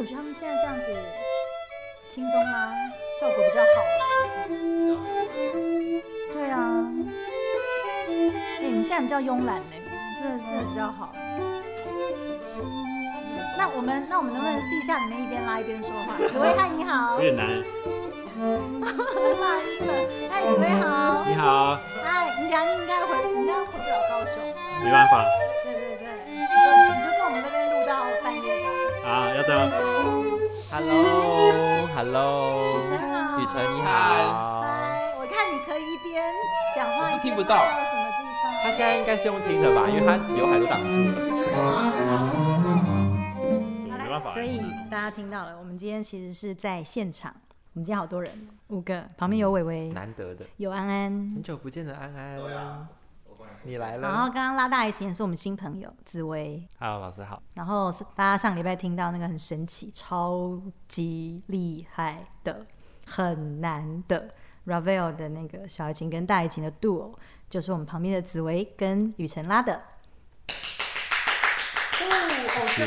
我觉得他们现在这样子轻松啦，效果比较好。对啊，哎、你们现在比较慵懒呢，这这比较好。那我们那我们能不能试一下，你们一边拉一边说话？紫薇，嗨，你好有。点难。骂音了，嗨，紫薇好。你好，嗨，你等下你应该回，你应该回不了高雄。没办法要这样。Hello，Hello，雨辰好雨辰你好。嗨，我看你可以一边讲话，我是听不到到什么地方？他现在应该是用听的吧，因为他刘海都挡住了。没办法所以大家听到了，我们今天其实是在现场，我们今天好多人，五个，旁边有伟伟，难得的，有安安很，久不见的安安，你来了然后。刚刚拉大提琴的是我们新朋友紫薇，Hello，老师好。然后是大家上礼拜听到那个很神奇、超级厉害的、很难的 Ravel 的那个小提琴跟大提琴的 duo，就是我们旁边的紫薇跟雨辰拉的。谢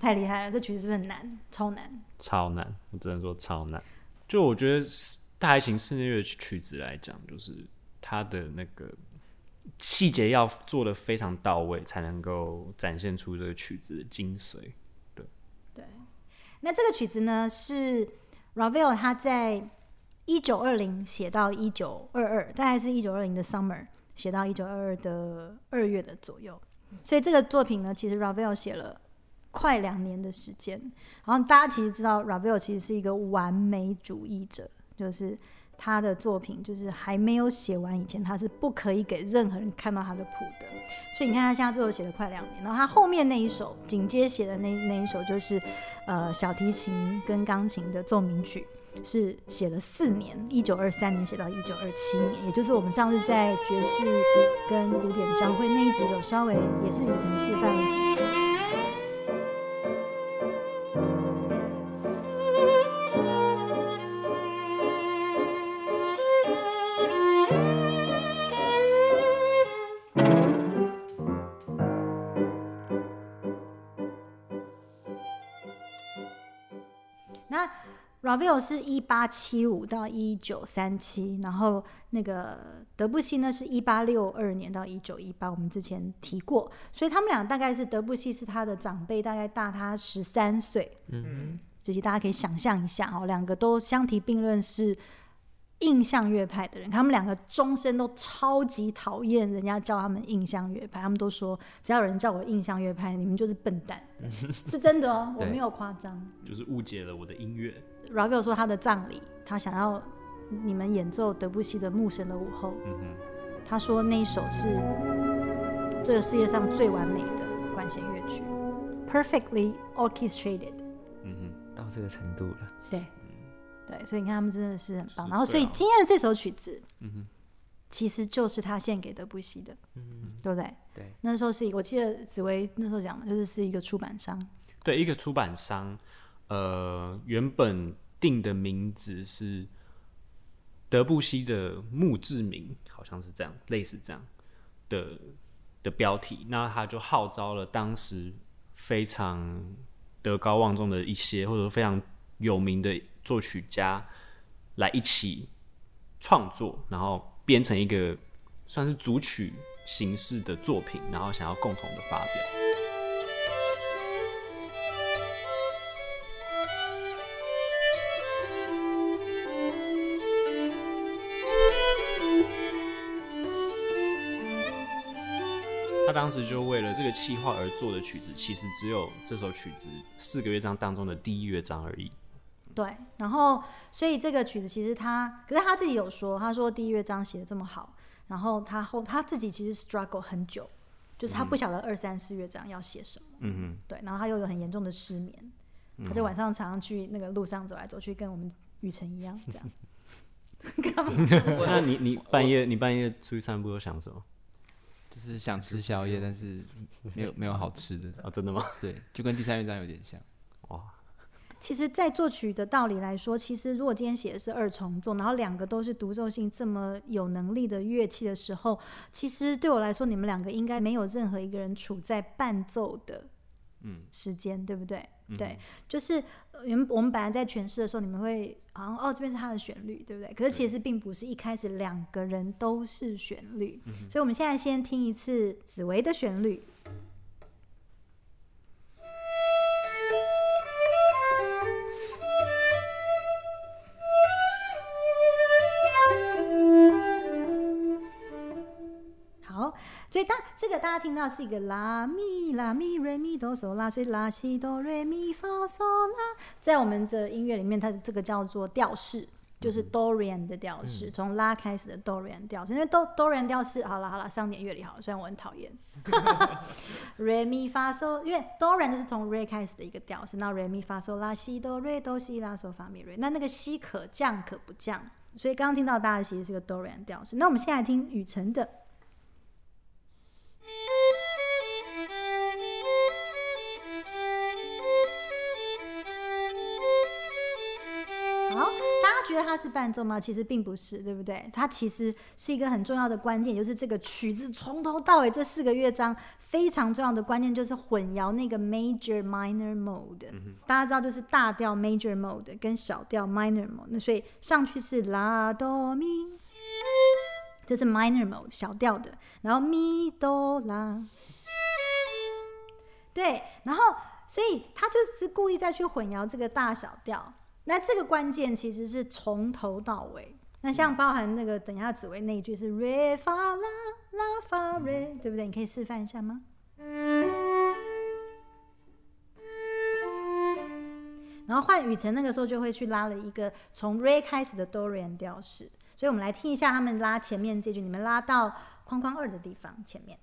太厉害了，这曲子是不是很难？超难。超难，我只能说超难。就我觉得是大提琴室内乐曲子来讲，就是它的那个细节要做的非常到位，才能够展现出这个曲子的精髓。对，对那这个曲子呢，是 Ravel 他在一九二零写到一九二二，大概是一九二零的 Summer 写到一九二二的二月的左右。所以这个作品呢，其实 Ravel 写了快两年的时间。然后大家其实知道，Ravel 其实是一个完美主义者，就是他的作品就是还没有写完以前，他是不可以给任何人看到他的谱的。所以你看他现在这首写了快两年，然后他后面那一首紧接写的那那一首就是呃小提琴跟钢琴的奏鸣曲。是写了四年，一九二三年写到一九二七年，也就是我们上次在爵士跟古典交汇那一集有稍微也是以前示范了几是一八七五到一九三七，然后那个德布西呢是一八六二年到一九一八，我们之前提过，所以他们俩大概是德布西是他的长辈，大概大他十三岁，嗯，就是大家可以想象一下哦，两个都相提并论是印象乐派的人，他们两个终身都超级讨厌人家叫他们印象乐派，他们都说只要有人叫我印象乐派，你们就是笨蛋，是真的哦，我没有夸张。就是误解了我的音乐。Ravel 说他的葬礼，他想要你们演奏德布西的《牧神的午后》。嗯哼，他说那一首是这个世界上最完美的管弦乐曲，perfectly orchestrated。嗯到这个程度了，对，对，所以你看他们真的是很棒。然后，所以今天的这首曲子，嗯哼，其实就是他献给德布西的，嗯，对不对？对，那时候是，我记得紫薇那时候讲的，就是是一个出版商，对，一个出版商，呃，原本定的名字是德布西的墓志铭，好像是这样，类似这样的的标题。那他就号召了当时非常德高望重的一些，或者说非常有名的作曲家来一起创作，然后编成一个算是组曲形式的作品，然后想要共同的发表。当时就为了这个企划而做的曲子，其实只有这首曲子四个乐章当中的第一乐章而已。对，然后所以这个曲子其实他，可是他自己有说，他说第一乐章写的这么好，然后他后他自己其实 struggle 很久，就是他不晓得二三四乐章要写什么，嗯对，然后他又有很严重的失眠，他就晚上常常去那个路上走来走去，跟我们雨辰一样这样。那你你半夜你半夜出去散步都想什么？就是想吃宵夜，但是没有没有好吃的。啊，真的吗？对，就跟第三乐章有点像。哇其实，在作曲的道理来说，其实如果今天写的是二重奏，然后两个都是独奏性这么有能力的乐器的时候，其实对我来说，你们两个应该没有任何一个人处在伴奏的嗯时间，对不对？对，就是呃你们我们本来在诠释的时候，你们会好像哦这边是它的旋律，对不对？可是其实并不是，一开始两个人都是旋律，所以我们现在先听一次紫薇的旋律。好，所以当这个大家听到是一个拉咪拉咪瑞咪哆嗦拉，所以拉西哆瑞咪发嗦拉，在我们的音乐里面，它这个叫做调式，就是 Dorian 的调式，从拉开始的 Dorian 调式。因为 Do Dorian 调式，好了好了，上点乐理好了，虽然我很讨厌。瑞咪发嗦，因为 Dorian 就是从 Re 开始的一个调式，那瑞咪发嗦拉西哆瑞哆西拉嗦发咪瑞，那那个西可降可不降，所以刚刚听到大家其实是个 Dorian 调式。那我们现在来听雨辰的。觉得它是伴奏吗？其实并不是，对不对？它其实是一个很重要的关键，就是这个曲子从头到尾这四个乐章非常重要的关键就是混淆那个 major minor mode。大家知道，就是大调 major mode 跟小调 minor mode，那所以上去是拉哆咪，这是 minor mode 小调的，然后咪哆拉，对，然后所以他就是故意再去混淆这个大小调。那这个关键其实是从头到尾。那像包含那个等一下紫薇那一句是 re fa la la fa re，对不对？你可以示范一下吗？然后换雨辰那个时候就会去拉了一个从 re 开始的 Dorian 调式，所以我们来听一下他们拉前面这句，你们拉到框框二的地方前面。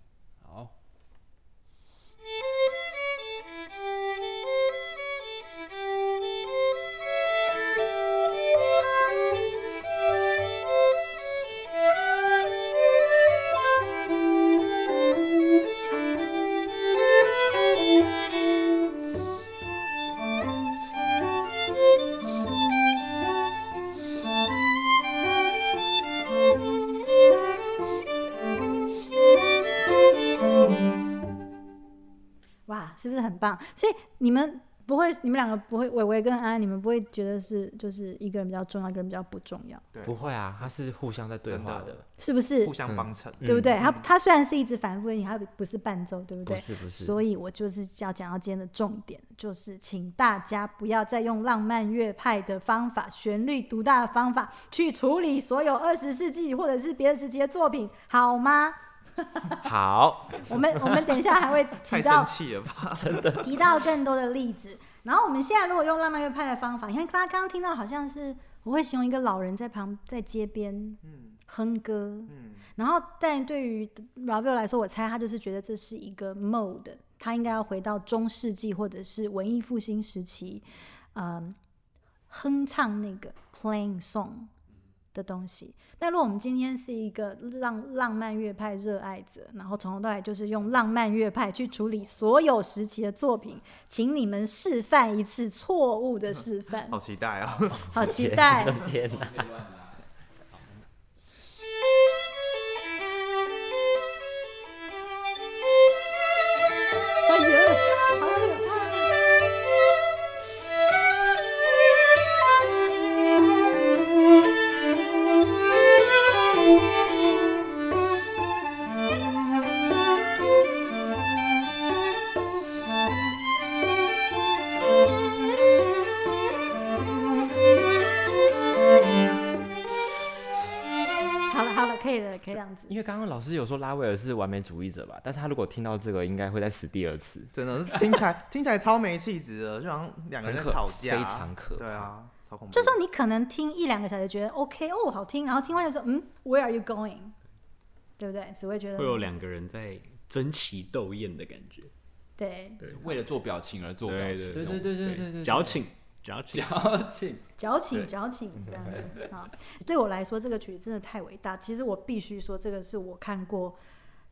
很棒？所以你们不会，你们两个不会，伟伟跟安安，你们不会觉得是就是一个人比较重要，一个人比较不重要，对不会啊，他是互相在对话的的，是不是互？相帮衬。对不对？他他虽然是一直反复问你，他不是伴奏，对不不对？是不是，所以我就是要讲到今天的重点，就是请大家不要再用浪漫乐派的方法、旋律独大的方法去处理所有二十世纪或者是别的时期的作品，好吗？好，我们我们等一下还会太提到生气了吧？提到更多的例子。然后我们现在如果用浪漫乐派的方法，你看大家刚刚听到好像是我会形容一个老人在旁在街边嗯。哼歌，嗯，然后但对于 Ravel 来说，我猜他就是觉得这是一个 mode，他应该要回到中世纪或者是文艺复兴时期，嗯，哼唱那个 playing song 的东西。那如果我们今天是一个浪浪漫乐派热爱者，然后从头到尾就是用浪漫乐派去处理所有时期的作品，请你们示范一次错误的示范，好期待啊！好期待。天哪！威尔是完美主义者吧，但是他如果听到这个，应该会再死第二次，真的是听起来听起来超没气质的，就好像两个人在吵架，非常可怕。对啊，超恐怖。就说你可能听一两个小时觉得 OK 哦好听，然后听完就说嗯 Where are you going？对不对？只会觉得会有两个人在争奇斗艳的感觉。对为了做表情而做表情，对对对对对，矫情，矫情。矫情，矫情对矫情这样子啊。对我来说，这个曲子真的太伟大。其实我必须说，这个是我看过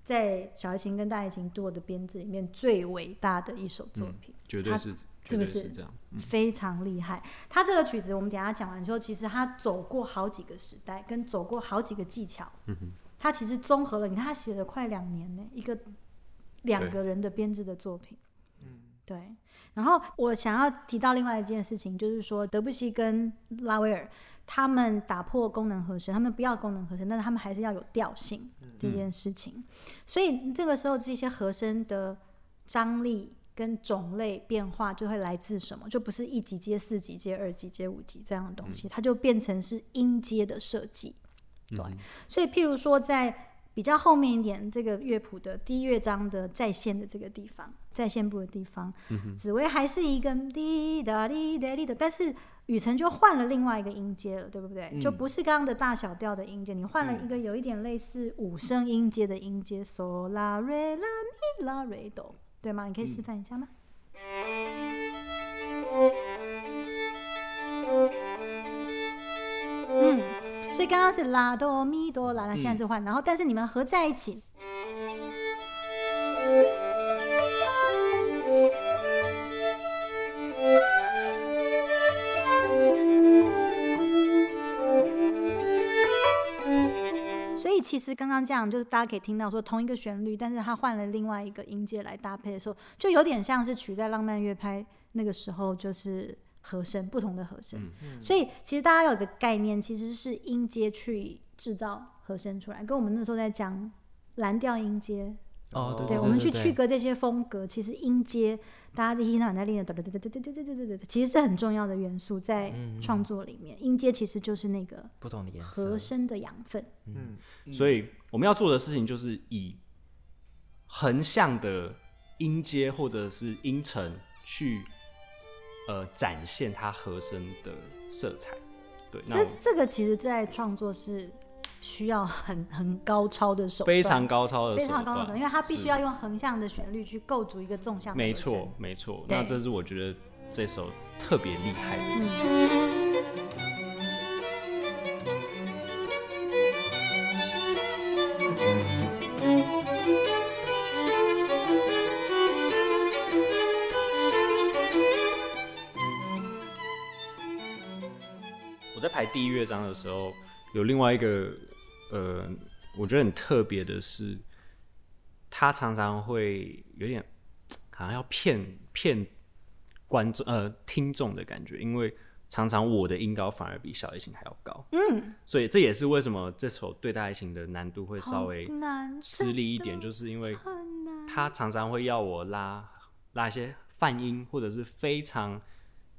在小提琴跟大提琴对我的编制里面最伟大的一首作品。它绝对是，是不是这样。非常厉害。他这个曲子，我们等下讲完之后，其实他走过好几个时代，跟走过好几个技巧。嗯哼，他其实综合了，你看他写了快两年呢，一个两个人的编制的作品。嗯对，然后我想要提到另外一件事情，就是说德布西跟拉威尔他们打破功能和声，他们不要功能和声，但是他们还是要有调性这件事情。所以这个时候这些和声的张力跟种类变化就会来自什么？就不是一级接、四级接、二级接、五级这样的东西，它就变成是音阶的设计。对，所以譬如说在比较后面一点，这个乐谱的第一乐章的在线的这个地方，在线部的地方，紫薇还是一个滴答滴答滴的，但是雨辰就换了另外一个音阶了，对不对？就不是刚刚的大小调的音阶，你换了一个有一点类似五声音阶的音阶，对吗？你可以示范一下吗？嗯，所以刚刚是拉哆咪哆啦，那现在是换，然后但是你们合在一起，以其实刚刚这样，就是大家可以听到说同一个旋律，但是他换了另外一个音阶来搭配的时候，就有点像是取代浪漫乐拍那个时候就是和声不同的和声。所以其实大家有个概念，其实是音阶去制造和声出来，跟我们那时候在讲蓝调音阶。哦，对对，我们去区隔这些风格，其实音阶大家一听到在练的，对对对对对对对对对对，其实是很重要的元素在创作里面。音阶其实就是那个不同的颜和色，声的养分。所以我们要做的事情就是以横向的音阶或者是音程去呃展现它和声的色彩。对，那这这个其实，在创作是需要很很高超的手段，非常高超的手非，常高的手段，因为它必须要用横向的旋律去构筑一个纵向的没错，没错。那这是我觉得这首特别厉害的地方。嗯。我在排第一乐章的时候，有另外一个呃，我觉得很特别的是，他常常会有点好像要骗骗观众呃听众的感觉，因为常常我的音高反而比小提琴还要高，嗯，所以这也是为什么这首对大提琴的难度会稍微吃力一点，就是因为。他常常会要我拉拉一些泛音或者是非常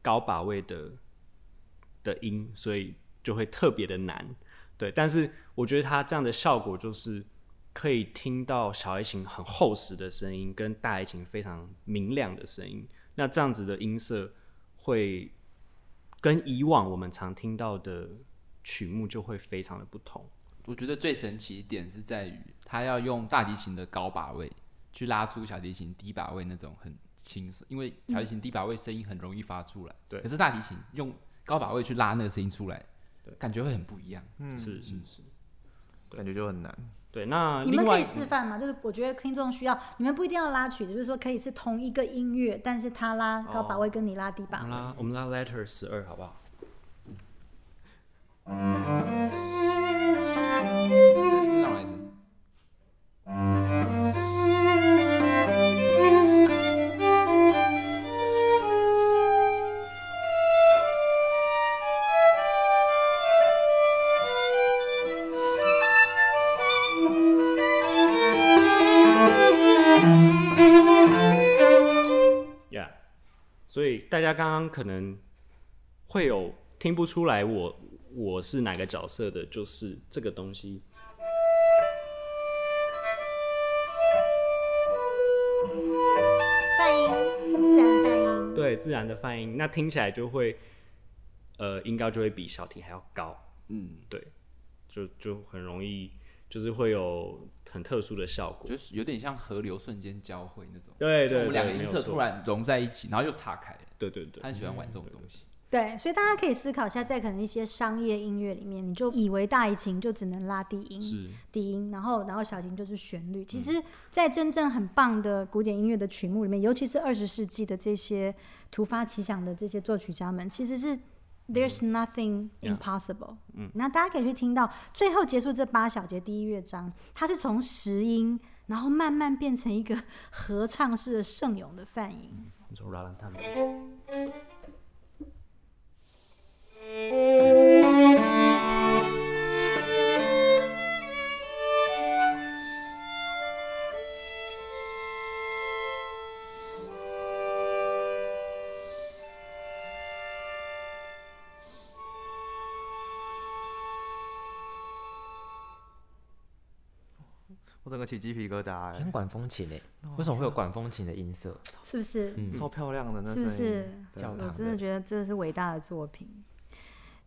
高把位的的音，所以就会特别的难。对，但是我觉得它这样的效果就是可以听到小提琴很厚实的声音，跟大提琴非常明亮的声音。那这样子的音色会跟以往我们常听到的曲目就会非常的不同。我觉得最神奇一点是在于，它要用大提琴的高把位去拉出小提琴低把位那种很轻松，因为小提琴低把位声音很容易发出来，对可是大提琴用高把位去拉那个声音出来，感觉会很不一样。嗯，是是是，感觉就很难。对。那你们可以示范吗？就是我觉得听众需要，你们不一定要拉曲子，就是说可以是同一个音乐，但是他拉高把位跟你拉低把位。我们拉我们拉 letter 十二好不好？那 大家刚刚可能会有听不出来我我是哪个角色的，就是这个东西。泛音，自然泛音。对自然的泛音，那听起来就会，呃，音高就会比小提还要高，嗯，对，就就很容易，就是会有很特殊的效果。就是有点像河流瞬间交汇那种。对对我们两个音色突然融在一起，然后又岔开了。对对对他，很喜欢玩这种东西。对，所以大家可以思考一下，在可能一些商业音乐里面，你就以为大提琴就只能拉低音，是低音，然后然后小提琴就是旋律。其实，在真正很棒的古典音乐的曲目里面，尤其是二十世纪的这些突发奇想的这些作曲家们，其实是 There's nothing impossible。嗯，那大家可以去听到最后结束这八小节第一乐章，它是从实音，然后慢慢变成一个合唱式的圣咏的泛音。你说拉兰他们，个起鸡皮疙瘩哎。很，管风琴诶，为什么会有管风琴的音色？是不是？超漂亮的那是不是我真的的觉得这是？伟大的。作品。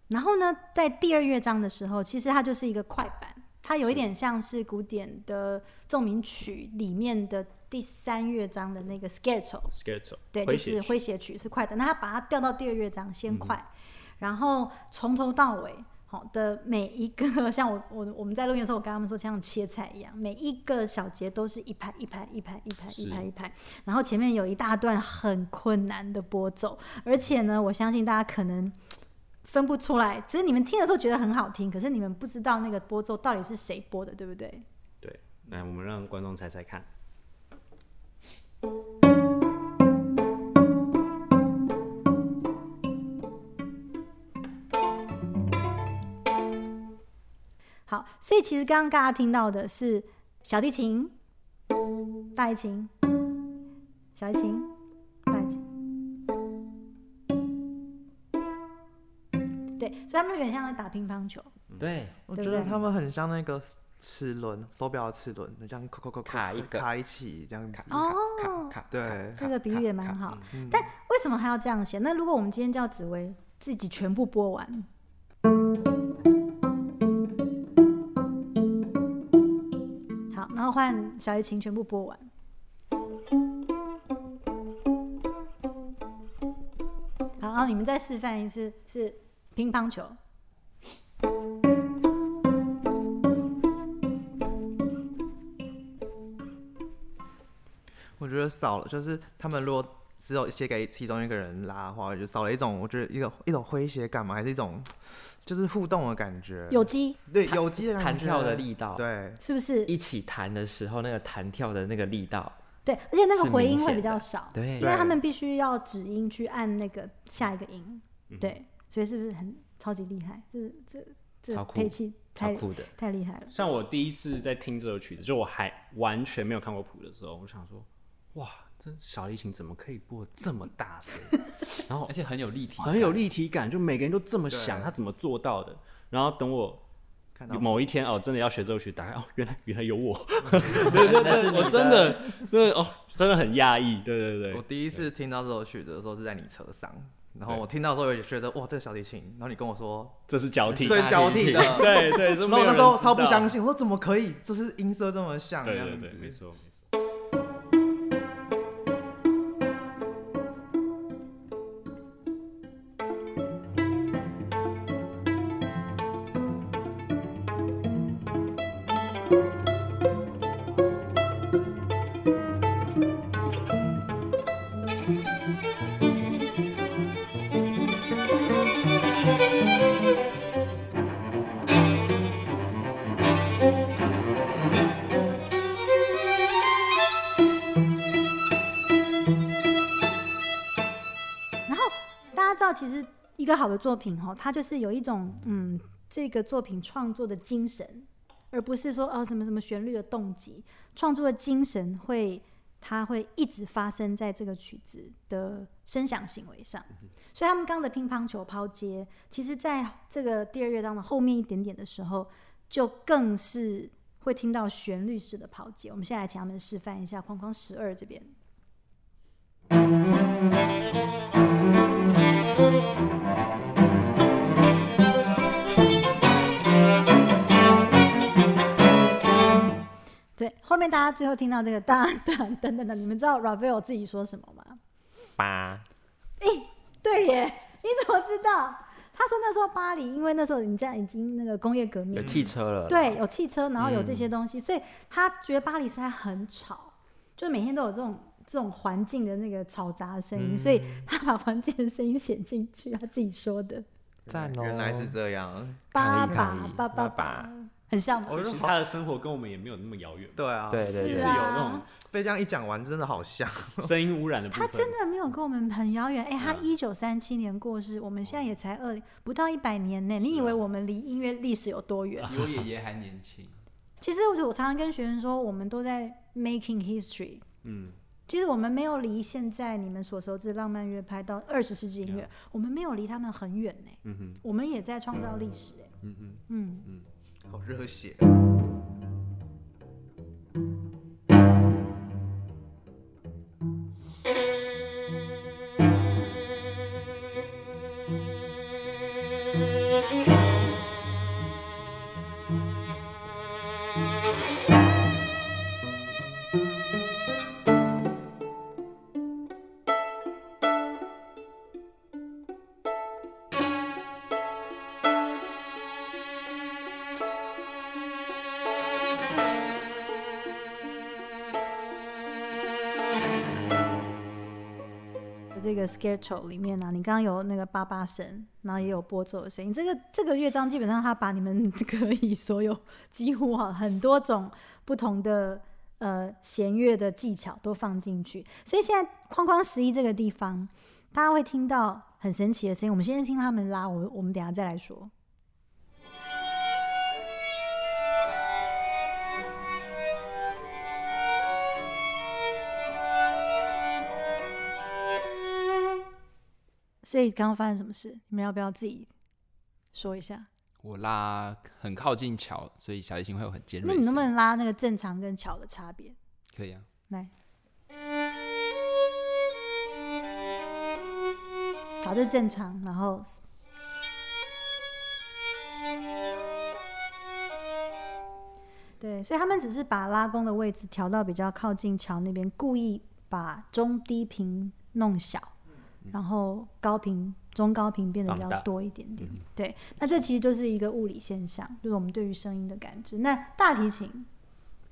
然后呢，在第二乐章的时候，其实它就是一个快板，它有一点像是古典的奏鸣曲里面的第三乐章的那个 scherzo，Scherzo，对，就是诙谐曲是快的，那他把它调到第二乐章嗯。先快，然后从头到尾。好的，每一个 像我我我们在录音的时候，我跟他们说像切菜一样，每一个小节都是一拍一拍一拍一拍一是拍一拍，然后前面有一大段很困难的播奏，而且呢，我相信大家可能分不出来，只是你们听的时候觉得很好听，可是你们不知道那个播奏到底是谁播的，对不对？对，来我们让观众猜猜看。好，所以其实刚刚大家听到的是小提琴、大提琴、小提琴、大提琴，对，所以他们有点像在打乒乓球。对，我觉得他们很像那个齿轮，手表的齿轮，就这样扣扣扣扣卡一个卡一起这样子。哦卡卡，对，这个比喻也蛮好，嗯但为什么还要这样写？那如果我们今天叫紫薇自己全部播完，然后换小提琴全部播完。好，然后你们再示范一次是乒乓球。我觉得少了，就是他们如果只有写给其中一个人拉的话，就少了一种我觉得一种一种诙谐感嘛，还是一种就是互动的感觉。有机对有机的感觉弹跳的力道，，对，是不是？一起弹的时候那个弹跳的那个力道，对，而且那个回音会比较少，对因为他们必须要指音去按那个下一个音，嗯对，所以是不是很超级厉害？这这这配器太酷的。太厉害了。像我第一次在听这首曲子，就我还完全没有看过谱的时候，我想说，哇，这小提琴怎么可以播这么大声？然后而且很有立体，很有。立体感，就每个人都这么想，他怎么做到的？然后等我看到某一天哦，真的要学这首曲，打开哦，原来原来有我，对 对对，我真的真的哦，真的很讶异，对对对，我第一次听到这首曲子的时候是在你车上，然后我听到的时候也觉得哇，这个小提琴，然后你跟我说这是交替，对大交替的，对对，然后那时候超不相信，我说怎么可以，就是音色这么像这样子，对对对，没错没错。作品哈，它就是有一种嗯，这个作品创作的精神，而不是说哦什么什么旋律的动机，创作的精神会。它会一直发生在这个曲子的声响行为上，所以他们刚刚的乒乓球抛接，其实在这个第二乐章的后面一点点的时候，就更是会听到旋律式的抛接。我们现在来请他们示范一下框框十二这边。对，后面大家最后听到这个当当等等等，你们知道 Ravel 自己说什么吗？八，对耶，你怎么知道？他说那时候巴黎，因为那时候你这样已经那个工业革命有汽车了，，对，有汽车，然后有这嗯些东西，所以他觉得巴黎实在很吵，就每天都有这种这种环境的那个嘈杂的声音，所以嗯他把环境的声音写进去，他自己说的。赞哦！原来是这样，爸爸抗议抗议爸爸爸爸，很像吗？我就其实他的生活跟我们也没有那么遥远，对啊，对对对是有那种被这样一讲完，真的好像。声音污染的部他。真的没有跟我们很遥远，哎、他嗯一九三七年过世，我们现在也才二不到一百年呢。你以啊为我们离音乐历史有多远？比我爷爷还年轻。其实我我常常跟学生说，我们都在 making history。嗯，其实我们没有离现在你们所熟知的浪漫乐派到二十世纪音乐我们没有离他们很远呢。嗯哼，我们也在创造历史哎。嗯哼，嗯，好热血，个 schedule 里面呢、啊，你刚刚有那个叭叭声，然后也有拨奏的声音。这个这个乐章基本上它把你们可以所有几乎啊很多种不同的呃弦乐的技巧都放进去。所以现在框框十一这个地方，大家会听到很神奇的声音。我们先听他们拉，我我们等下再来说。所以刚刚发生什么事？你们要不要自己说一下？我拉很靠近桥，所以小提琴会有很尖锐那。你能不能拉那个正常跟桥的差别？可以啊？来，好，这正常，然后对，所以他们只是把拉弓的位置调到比较靠近桥那边，故意把中低频弄小，然后高频、中高频变得比较多一点点。对，那这其实就是一个物理现象，就是我们对于声音的感知。那大提琴，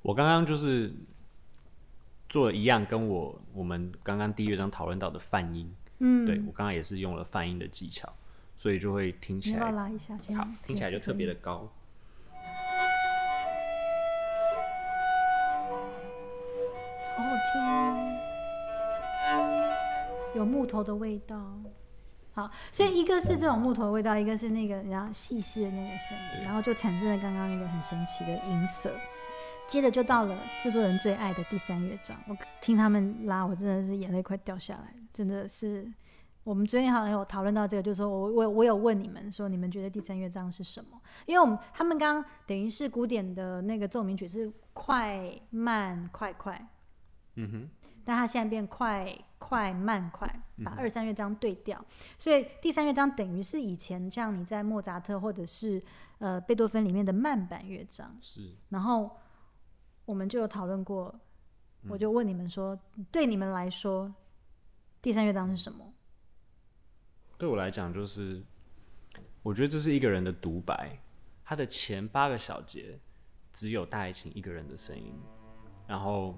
我刚刚就是做了一样，跟我我们刚刚第一乐章讨论到的泛音，嗯，对我刚刚也是用了泛音的技巧，所以就会听起来拉一下？好，听起来就特别的高。好好听哦，有木头的味道。好，所以一个是这种木头的味道，一个是那个然后细细的那个声音，然后就产生了刚刚那个很神奇的音色。接着就到了制作人最爱的第三乐章，我听他们拉，我真的是眼泪快掉下来，真的是。我们昨天好像有讨论到这个，就是说我我我有问你们说，你们觉得第三乐章是什么？因为我们他们刚刚等于是古典的那个奏鸣曲是快慢快快，嗯哼，但它现在变快快慢快，嗯把二三乐章对调，所以第三乐章等于是以前像你在莫扎特或者是呃贝多芬里面的慢板乐章，是。然后我们就有讨论过，嗯。我就问你们说，对你们来说，第三乐章是什么？对我来讲，就是我觉得这是一个人的独白，他的前八个小节只有大提琴一个人的声音，然后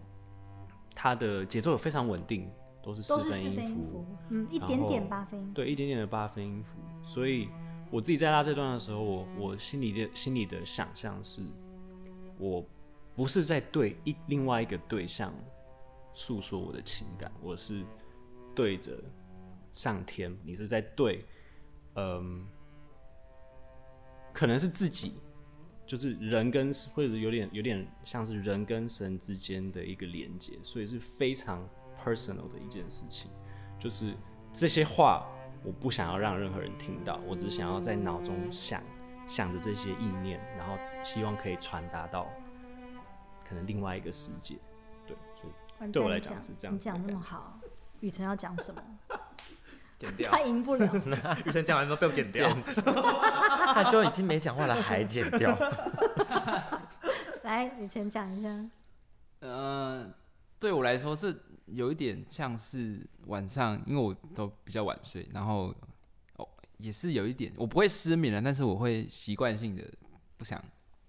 他的节奏也非常稳定，都是四分音符，，嗯，一点点八分音符，对，一点点的八分音符。所以我自己在拉这段的时候，我我心里的心里的想象是，我不是在对一另外一个对象诉说我的情感，我是对着上天，你是在对，嗯，可能是自己，就是人跟或者有点有点像是人跟神之间的一个连接，所以是非常 personal 的一件事情。就是这些话，我不想要让任何人听到，我只想要在脑中想想着这些意念，然后希望可以传达到可能另外一个世界。对，所以对我来讲讲是这样你讲那么好，雨辰要讲什么？剪掉他。赢不了。雨辰讲完都被我剪掉。他就已经没讲话了，还剪掉。来，雨辰讲一下。呃，对我来说，这有一点像是晚上，因为我都比较晚睡，然后哦，也是有一点，我不会失眠了，但是我会习惯性的不想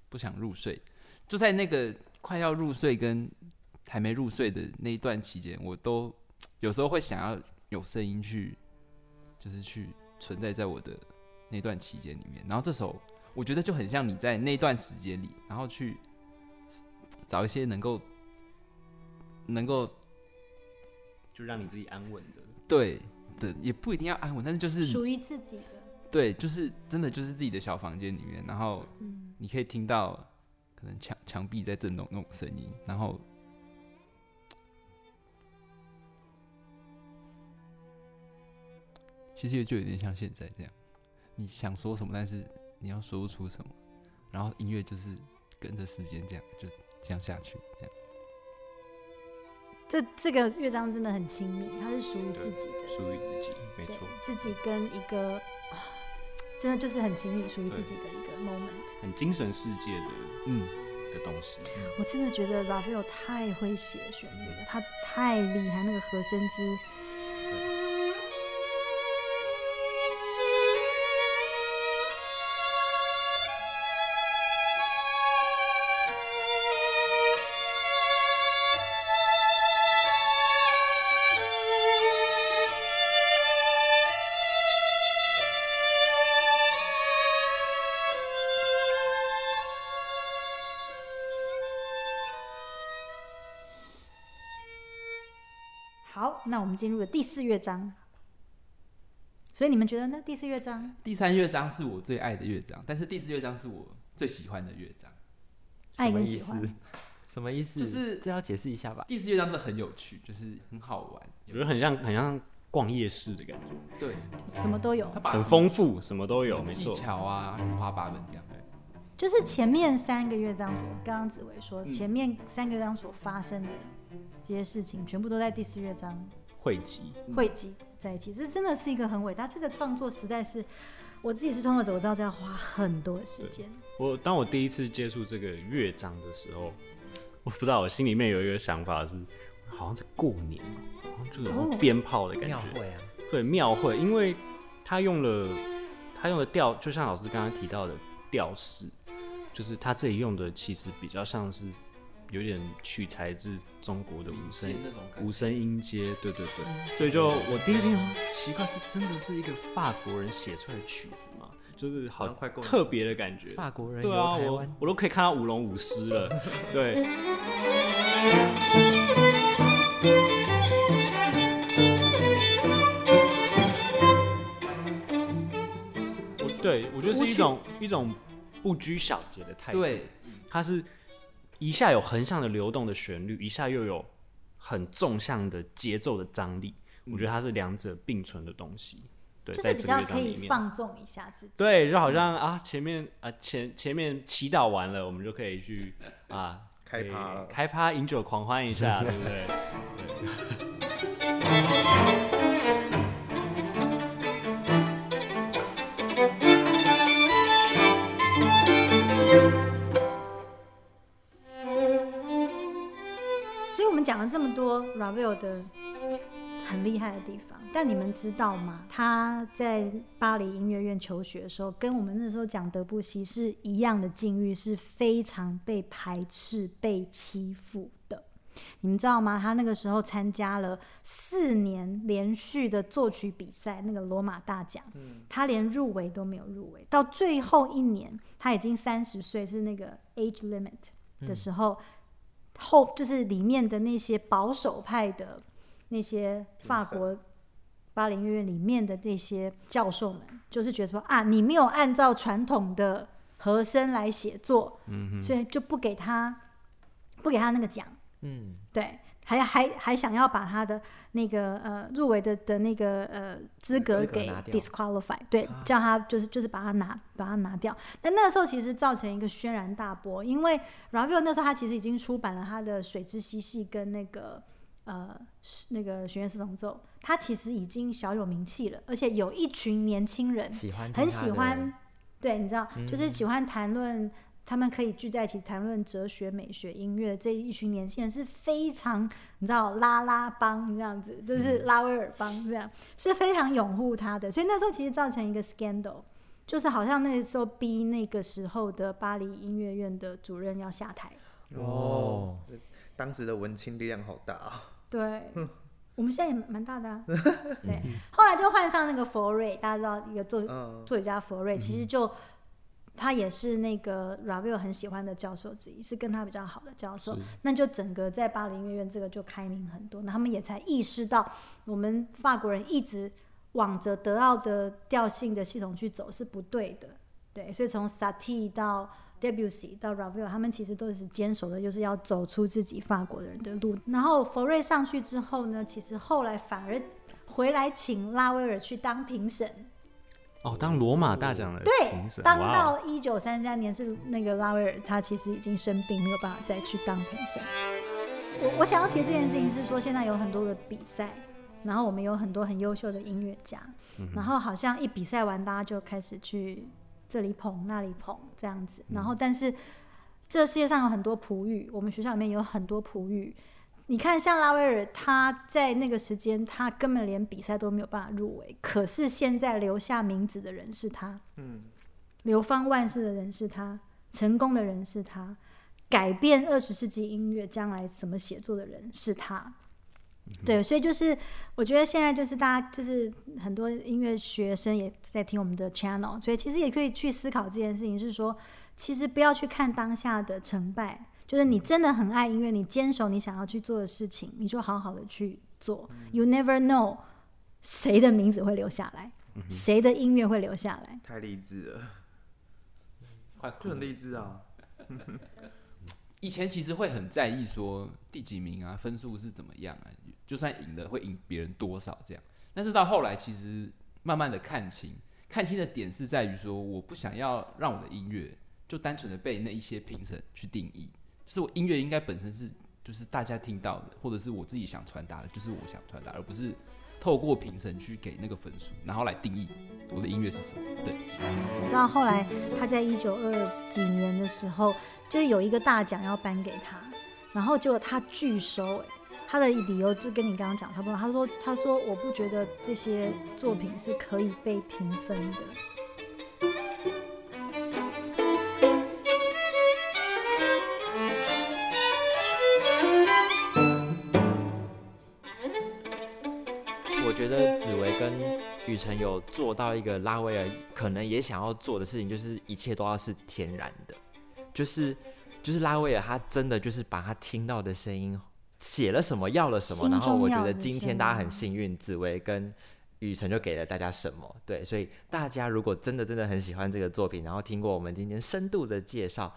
不想入睡，就在那个快要入睡跟还没入睡的那一段期间，我都有时候会想要有声音去，就是去存在在我的那段期间里面。然后这首我觉得就很像你在那段时间里，然后去找一些能够能够就让你自己安稳的。对的，也不一定要安稳，但是就是属于自己的。对，就是真的就是自己的小房间里面，然后嗯，你可以听到可能墙墙壁在震动那种声音，然后其实就有点像现在这样，你想说什么，但是你要说不出什么，然后音乐就是跟着时间这样就这样下去，这样这这个乐章真的很亲密，它是属于自己的，属于自己，没对错，，自己跟一个啊，真的就是很亲密，属于自己的一个 moment。很精神世界的嗯，的东西。我真的觉得 Ravel 太会写旋律了，他太厉害，那个和声之。们进入了第四乐章。所以你们觉得呢？第四乐章第三乐章是我最爱的乐章，但是第四乐章是我最喜欢的乐章。爱什么意思跟喜欢，？什么意思？就是这要解释一下吧。第四乐章真的很有趣，就是很好玩，我觉得很像很像逛夜市的感觉，对，什么都有很丰富，什么都有，没错。巧啊，五花八门这样。就是前面三个乐章所，刚刚紫薇说，嗯前面三个乐章所发生的这些事情，全部都在第四乐章汇集，汇集在一起。这真的是一个很伟大，这个创作实在是，我自己是创作者，我知道这要花很多的时间。我当我第一次接触这个乐章的时候，我不知道我心里面有一个想法是，好像在过年哦，好像就是有鞭炮的感觉庙觉。会啊，对，庙会，因为他用了他用的调，就像老师刚刚提到的调式，就是他这里用的其实比较像是有点取材自中国的五声。五声音阶，对对对，所以就我第一次听，奇怪，这真的是一个法国人写出来的曲子吗？就是好特别的感觉。法国人对啊，我游台湾，我都可以看到舞龙舞狮了。对，我对我觉得是一种一种不拘小节的态度。，对，他是一下有横向的流动的旋律，一下又有很纵向的节奏的张力。我觉得它是两者并存的东西。对，就是比在这个较可以乐章里面。放纵一下自己。对，就好像啊，前面啊前前面祈祷完了，我们就可以去啊开趴了开趴饮酒狂欢一下，对不对？所们讲了这么多 Ravel 的很厉害的地方，但你们知道吗？他在巴黎音乐院求学的时候，跟我们那时候讲德布西是一样的境遇，是非常被排斥、被欺负的。你们知道吗？他那个时候参加了四年连续的作曲比赛，那个罗马大奖，他连入围都没有入围。到最后一年，他已经三十岁，是那个 age limit 的时候，后就是里面的那些保守派的那些法国巴黎音乐院里面的那些教授们，就是觉得说啊，你没有按照传统的和声来写作，所以就不给他不给他那个奖。嗯，对，还还还想要把他的那个呃入围的的那个呃资格给 disqualify，对，叫他就是就是把他拿把他拿掉。但那个时候其实造成一个轩然大波，因为 Ravel 那时候他其实已经出版了他的《水之嬉戏》跟那个呃那个弦乐四重奏，他其实已经小有名气了，而且有一群年轻人喜欢很喜欢，对，你知道，嗯就是喜欢谈论，他们可以聚在一起谈论哲学、美学、音乐这一群年轻人是非常，你知道拉拉帮这样子，就是嗯拉威尔帮这样，是非常拥护他的。所以那时候其实造成一个 scandal，就是好像那个时候逼那个时候的巴黎音乐院的主任要下台。哦，当时的文青力量好大啊！对，我们现在也蛮蛮大的啊。对，后来就换上那个佛瑞，大家知道一个作嗯，作曲家佛瑞，其实就他也是那个 Ravel 很喜欢的教授之一，是跟他比较好的教授。那就整个在巴黎音乐院这个就开明很多，那他们也才意识到我们法国人一直往着德奥的调性的系统去走是不对的。对，所以从 Satie 到 Debussy 到 Ravel，他们其实都是坚守的，就是要走出自己法国人的路。然后佛瑞上去之后呢，其实后来反而回来请拉威尔去当评审。哦，当罗马大奖的对当到一九三三年是那个拉威尔，他其实已经生病，没有办法再去当评审。我我想要提这件事情是说，现在有很多的比赛，然后我们有很多很优秀的音乐家，嗯然后好像一比赛完，大家就开始去这里捧那里捧这样子，然后但是这个世界上有很多璞玉，我们学校里面有很多璞玉。你看，像拉威尔，他在那个时间，他根本连比赛都没有办法入围。可是现在留下名字的人是他，嗯，流芳万世的人是他，成功的人是他，改变二十世纪音乐将来怎么写作的人是他。对，所以就是我觉得现在就是大家就是很多音乐学生也在听我们的 channel，所以其实也可以去思考这件事情，是说其实不要去看当下的成败，就是你真的很爱音乐，你坚守你想要去做的事情，你就好好的去做。You never know 谁的名字会留下来，谁的音乐会留下来。太励志了，快哭就很励志啊。以前其实会很在意说第几名啊，分数是怎么样啊，就算赢了会赢别人多少这样。但是到后来，其实慢慢的看清，看清的点是在于说，我不想要让我的音乐就单纯的被那一些评审去定义，是我音乐应该本身是就是大家听到的，或者是我自己想传达的，就是我想传达，而不是透过评审去给那个分数，然后来定义我的音乐是什么等级。你知道后来他在一九二几年的时候，就有一个大奖要颁给他，然后结果他拒收、欸，他的理由就跟你刚刚讲差不多。他说：“他说我不觉得这些作品是可以被评分的。雨辰有做到一个拉威尔可能也想要做的事情，就是一切都要是天然的，就是就是拉威尔他真的就是把他听到的声音写了什么要了什么，然后我觉得今天大家很幸运，紫薇跟雨辰就给了大家什么，对，所以大家如果真的真的很喜欢这个作品，然后听过我们今天深度的介绍，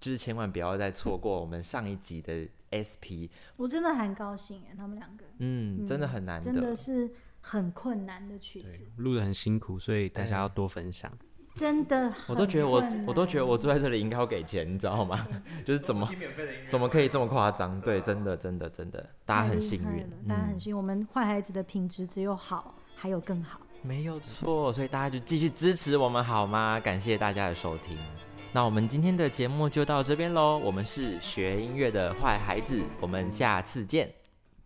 就是千万不要再错过我们上一集的 SP，” 我真的很高兴哎，他们两个。嗯，真的很难真的是很困难的曲子，，录的很辛苦，所以大家要多分享。真的我都觉得我我都觉得我难坐在这里应该要给钱，你知道吗？就是怎么怎么可以这么夸张？对，真的真的真的，大家很幸运，大家很嗯，幸运。我们坏孩子的品质只有好，还有更好。没有错，所以大家就继续支持我们好吗？感谢大家的收听。那我们今天的节目就到这边喽，我们是学音乐的坏孩子，我们下次见，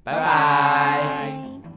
拜拜拜